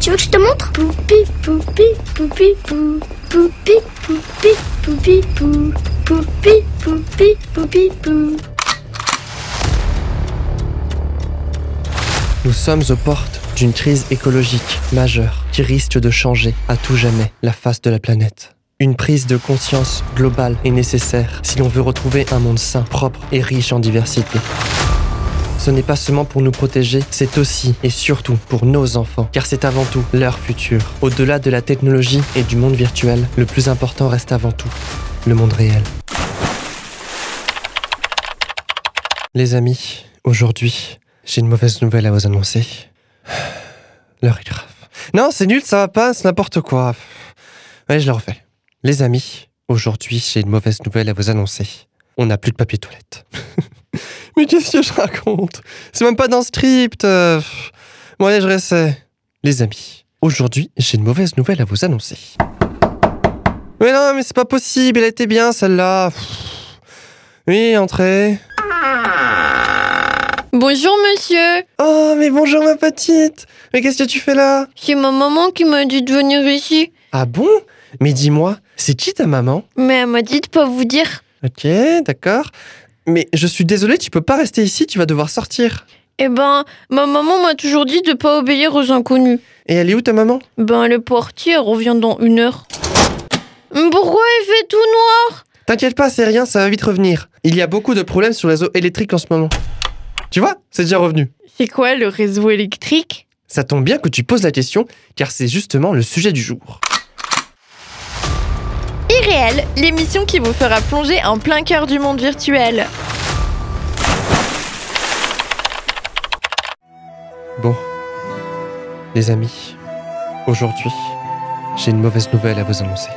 Tu veux que je te montre? Nous sommes aux portes d'une crise écologique majeure qui risque de changer à tout jamais la face de la planète. Une prise de conscience globale est nécessaire si l'on veut retrouver un monde sain, propre et riche en diversité. Ce n'est pas seulement pour nous protéger, c'est aussi et surtout pour nos enfants, car c'est avant tout leur futur. Au-delà de la technologie et du monde virtuel, le plus important reste avant tout le monde réel. Les amis, aujourd'hui, j'ai une mauvaise nouvelle à vous annoncer. L'heure est grave. Non, c'est nul, ça va pas, c'est n'importe quoi. Ouais, je le refais. Les amis, aujourd'hui, j'ai une mauvaise nouvelle à vous annoncer. On n'a plus de papier toilette. Mais qu'est-ce que je raconte? C'est même pas dans le script. euh. Bon, allez, je réessaie. Les amis, aujourd'hui, j'ai une mauvaise nouvelle à vous annoncer. Mais non, mais c'est pas possible, elle était bien celle-là. Oui, entrez. Bonjour monsieur, Oh, mais bonjour ma petite Mais qu'est-ce que tu fais là? C'est ma maman qui m'a dit de venir ici. Ah bon? Mais dis-moi, c'est qui ta maman? Mais elle m'a dit de pas vous dire. Ok, d'accord. Mais je suis désolé, tu peux pas rester ici, tu vas devoir sortir. Eh ben, ma maman m'a toujours dit de pas obéir aux inconnus. Et elle est où ta maman? Ben, elle est partie, elle revient dans une heure. Pourquoi il fait tout noir? T'inquiète pas, c'est rien, ça va vite revenir. Il y a beaucoup de problèmes sur le réseau électrique en ce moment. Tu vois, c'est déjà revenu. C'est quoi le réseau électrique? Ça tombe bien que tu poses la question, car c'est justement le sujet du jour. L'émission qui vous fera plonger en plein cœur du monde virtuel. Bon, les amis, aujourd'hui, j'ai une mauvaise nouvelle à vous annoncer.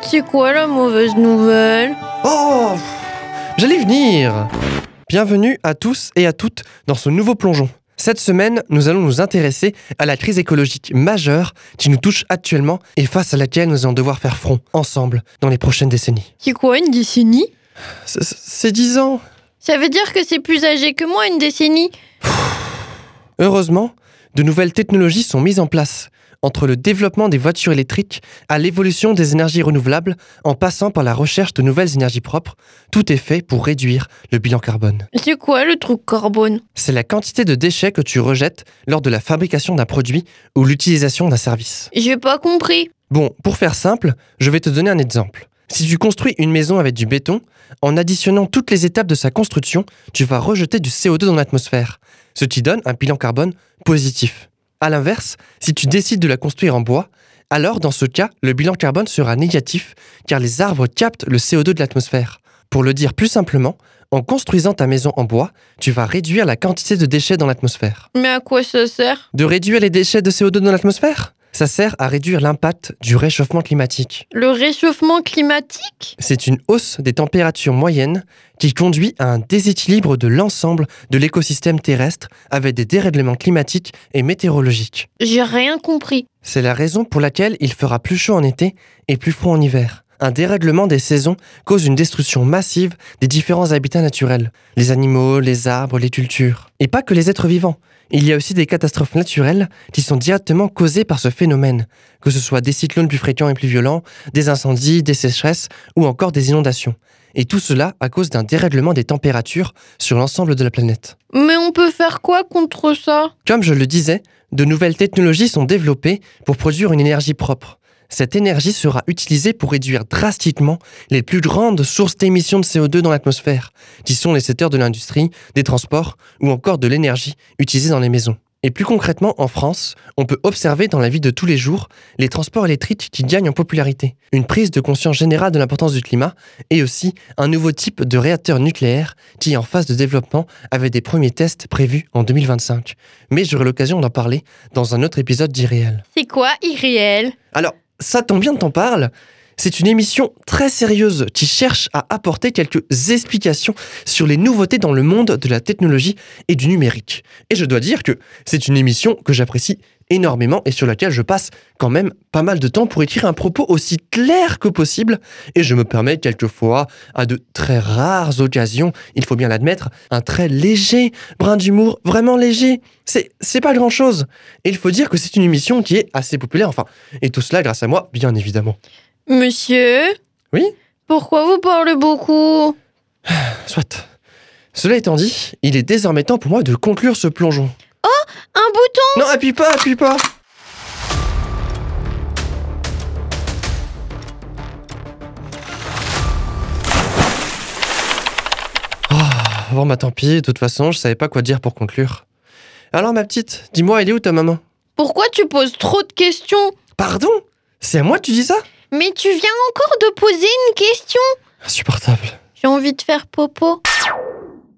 C'est quoi la mauvaise nouvelle? Oh J'allais venir Bienvenue à tous et à toutes dans ce nouveau plongeon. Cette semaine, nous allons nous intéresser à la crise écologique majeure qui nous touche actuellement et face à laquelle nous allons devoir faire front, ensemble, dans les prochaines décennies. C'est quoi une décennie? C'est- C'est dix ans. Ça veut dire que c'est plus âgé que moi une décennie? Heureusement, de nouvelles technologies sont mises en place, entre le développement des voitures électriques à l'évolution des énergies renouvelables, en passant par la recherche de nouvelles énergies propres, tout est fait pour réduire le bilan carbone. C'est quoi le truc carbone? C'est la quantité de déchets que tu rejettes lors de la fabrication d'un produit ou l'utilisation d'un service. J'ai pas compris. Bon, pour faire simple, je vais te donner un exemple. Si tu construis une maison avec du béton, en additionnant toutes les étapes de sa construction, tu vas rejeter du CO2 dans l'atmosphère, ce qui donne un bilan carbone positif. A l'inverse, si tu décides de la construire en bois, alors dans ce cas, le bilan carbone sera négatif car les arbres captent le CO2 de l'atmosphère. Pour le dire plus simplement, en construisant ta maison en bois, tu vas réduire la quantité de déchets dans l'atmosphère. Mais à quoi ça sert? De réduire les déchets de CO2 dans l'atmosphère? Ça sert à réduire l'impact du réchauffement climatique. Le réchauffement climatique? C'est une hausse des températures moyennes qui conduit à un déséquilibre de l'ensemble de l'écosystème terrestre avec des dérèglements climatiques et météorologiques. J'ai rien compris. C'est la raison pour laquelle il fera plus chaud en été et plus froid en hiver. Un dérèglement des saisons cause une destruction massive des différents habitats naturels, les animaux, les arbres, les cultures. Et pas que les êtres vivants. Il y a aussi des catastrophes naturelles qui sont directement causées par ce phénomène, que ce soit des cyclones plus fréquents et plus violents, des incendies, des sécheresses ou encore des inondations. Et tout cela à cause d'un dérèglement des températures sur l'ensemble de la planète. Mais on peut faire quoi contre ça? Comme je le disais, de nouvelles technologies sont développées pour produire une énergie propre. Cette énergie sera utilisée pour réduire drastiquement les plus grandes sources d'émissions de CO2 dans l'atmosphère, qui sont les secteurs de l'industrie, des transports ou encore de l'énergie utilisée dans les maisons. Et plus concrètement, en France, on peut observer dans la vie de tous les jours les transports électriques qui gagnent en popularité, une prise de conscience générale de l'importance du climat et aussi un nouveau type de réacteur nucléaire qui est en phase de développement avec des premiers tests prévus en 2025. Mais j'aurai l'occasion d'en parler dans un autre épisode d'Irréel. C'est quoi irréel Alors, ça tombe bien de t'en parle. C'est une émission très sérieuse qui cherche à apporter quelques explications sur les nouveautés dans le monde de la technologie et du numérique. Et je dois dire que c'est une émission que j'apprécie énormément et sur laquelle je passe quand même pas mal de temps pour écrire un propos aussi clair que possible. Et je me permets quelquefois, à de très rares occasions, il faut bien l'admettre, un très léger brin d'humour, vraiment léger. C'est, c'est pas grand chose. Et il faut dire que c'est une émission qui est assez populaire, enfin. Et tout cela grâce à moi, bien évidemment. Monsieur? Oui? Pourquoi vous parlez beaucoup? Soit. Cela étant dit, il est désormais temps pour moi de conclure ce plongeon. Un bouton. Non, appuie pas, appuie pas. Ah, bon bah tant pis, de toute façon, je savais pas quoi dire pour conclure. Alors ma petite, dis-moi, elle est où ta maman? Pourquoi tu poses trop de questions? Pardon? C'est à moi que tu dis ça? Mais tu viens encore de poser une question. Insupportable. J'ai envie de faire popo.